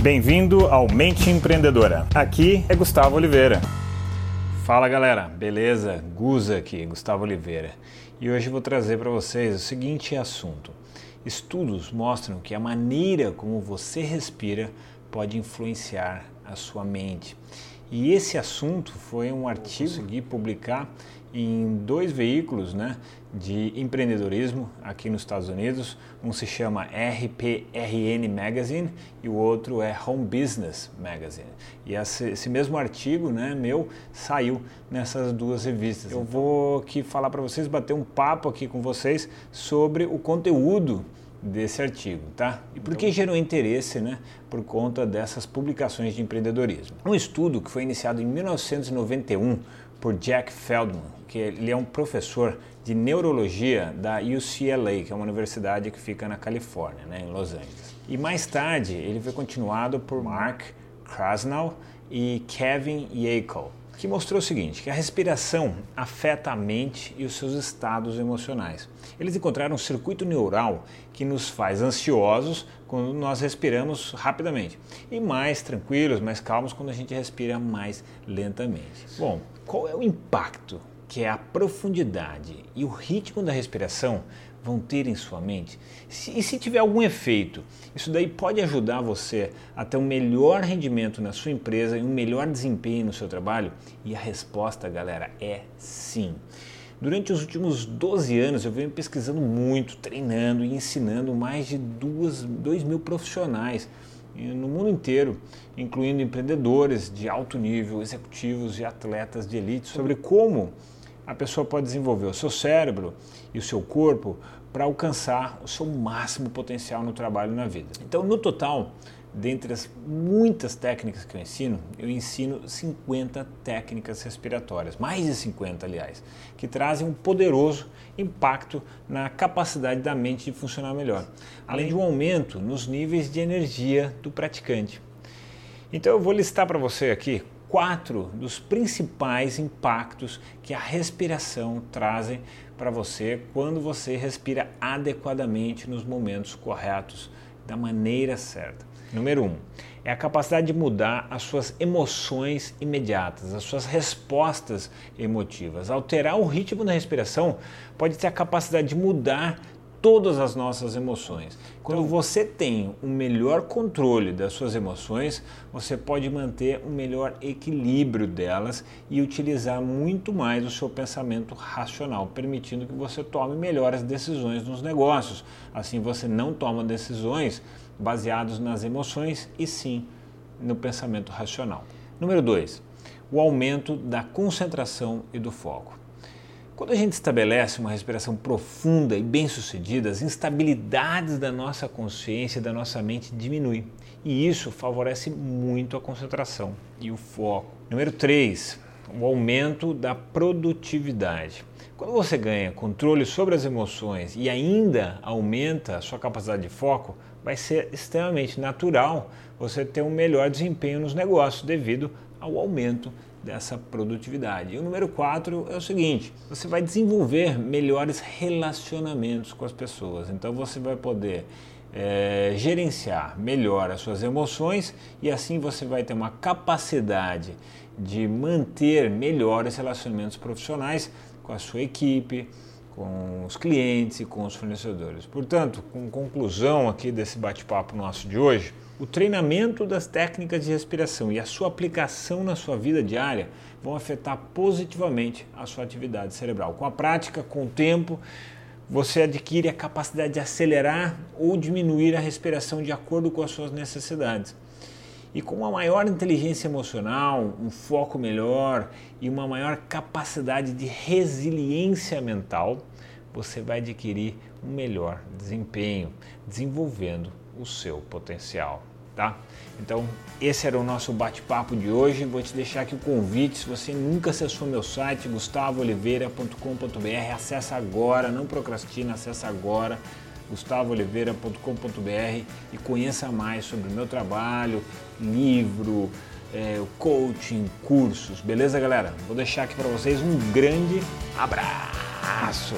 Bem-vindo ao Mente Empreendedora. Aqui é Gustavo Oliveira. Fala galera, beleza? Guza aqui, Gustavo Oliveira. E hoje vou trazer para vocês o seguinte assunto. Estudos mostram que a maneira como você respira pode influenciar a sua mente. E esse assunto foi um artigo que publicar em dois veículos né, de empreendedorismo aqui nos Estados Unidos. Um se chama RPRN Magazine e o outro é Home Business Magazine. E esse, mesmo artigo né, meu saiu nessas duas revistas. Eu vou aqui falar para vocês, bater um papo aqui com vocês sobre o conteúdo desse artigo, tá? E por que então- gerou interesse, né? Por conta dessas publicações de empreendedorismo. Um estudo que foi iniciado em 1991 por Jack Feldman, que ele é um professor de neurologia da UCLA, que é uma universidade que fica na Califórnia, né, em Los Angeles. E mais tarde ele foi continuado por Mark Krasnow e Kevin Yackel que mostrou o seguinte, que a respiração afeta a mente e os seus estados emocionais. Eles encontraram um circuito neural que nos faz ansiosos quando nós respiramos rapidamente e mais tranquilos, mais calmos quando a gente respira mais lentamente. Bom, qual é o impacto que é a profundidade e o ritmo da respiração vão ter em sua mente? e se tiver algum efeito, isso daí pode ajudar você a ter um melhor rendimento na sua empresa e um melhor desempenho no seu trabalho? E a resposta, galera, é sim. Durante os últimos 12 anos eu venho pesquisando muito, treinando e ensinando mais de 2 mil profissionais no mundo inteiro, incluindo empreendedores de alto nível, executivos e atletas de elite, sobre como a pessoa pode desenvolver o seu cérebro e o seu corpo para alcançar o seu máximo potencial no trabalho e na vida. Então, no total, dentre as muitas técnicas que eu ensino, eu ensino 50 técnicas respiratórias, mais de 50, aliás, que trazem um poderoso impacto na capacidade da mente de funcionar melhor, além de um aumento nos níveis de energia do praticante. Então, eu vou listar para você aqui quatro dos principais impactos que a respiração trazem para você quando você respira adequadamente nos momentos corretos, da maneira certa. Número um, é a capacidade de mudar as suas emoções imediatas, as suas respostas emotivas. Alterar o ritmo da respiração pode ter a capacidade de mudar todas as nossas emoções. Quando então, você tem um melhor controle das suas emoções, você pode manter um melhor equilíbrio delas e utilizar muito mais o seu pensamento racional, permitindo que você tome melhores decisões nos negócios. Assim você não toma decisões baseadas nas emoções e sim no pensamento racional. Número 2, o aumento da concentração e do foco. Quando a gente estabelece uma respiração profunda e bem-sucedida, as instabilidades da nossa consciência, da nossa mente diminuem. E isso favorece muito a concentração e o foco. Número 3, o aumento da produtividade. Quando você ganha controle sobre as emoções e ainda aumenta a sua capacidade de foco, vai ser extremamente natural você ter um melhor desempenho nos negócios devido ao aumento dessa produtividade. E o número 4 é o seguinte: você vai desenvolver melhores relacionamentos com as pessoas. Então você vai poder é, gerenciar melhor as suas emoções e assim você vai ter uma capacidade de manter melhores relacionamentos profissionais com a sua equipe, com os clientes e com os fornecedores. Portanto, com conclusão aqui desse bate-papo nosso de hoje, o treinamento das técnicas de respiração e a sua aplicação na sua vida diária vão afetar positivamente a sua atividade cerebral. Com a prática, com o tempo, você adquire a capacidade de acelerar ou diminuir a respiração de acordo com as suas necessidades. E com uma maior inteligência emocional, um foco melhor e uma maior capacidade de resiliência mental, você vai adquirir um melhor desempenho, desenvolvendo o seu potencial, tá? Então, esse era o nosso bate-papo de hoje. Vou te deixar aqui o convite. Se você nunca acessou meu site, gustavooliveira.com.br, acessa agora, não procrastina, acessa agora gustavooliveira.com.br e conheça mais sobre o meu trabalho, livro, é, coaching, cursos, beleza, galera? Vou deixar aqui para vocês um grande abraço.